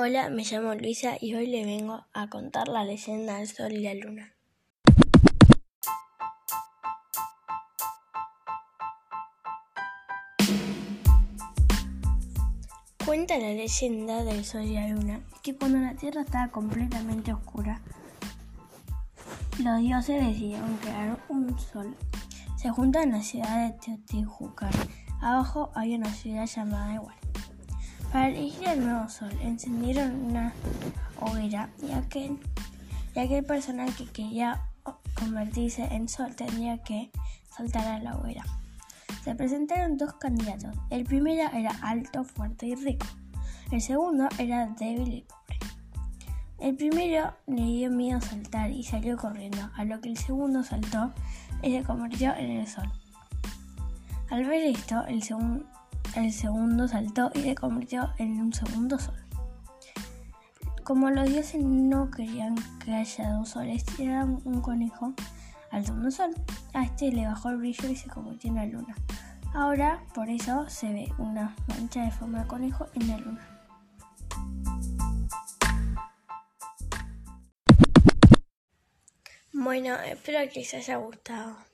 Hola, me llamo Luisa y hoy le vengo a contar la leyenda del Sol y la Luna. Cuenta la leyenda del Sol y la Luna que cuando la Tierra estaba completamente oscura, los dioses decidieron crear un sol. Se juntan en la ciudad de Teotihuacán. Abajo hay una ciudad llamada igual. Para elegir el nuevo sol, encendieron una hoguera y aquel, y aquel personal que quería convertirse en sol tenía que saltar a la hoguera. Se presentaron dos candidatos. El primero era alto, fuerte y rico. El segundo era débil y pobre. El primero le dio miedo saltar y salió corriendo, a lo que el segundo saltó y se convirtió en el sol. Al ver esto, el segundo el segundo saltó y se convirtió en un segundo sol. Como los dioses no querían que haya dos soles, tiraron un conejo al segundo sol. A este le bajó el brillo y se convirtió en la luna. Ahora, por eso, se ve una mancha de forma de conejo en la luna. Bueno, espero que les haya gustado.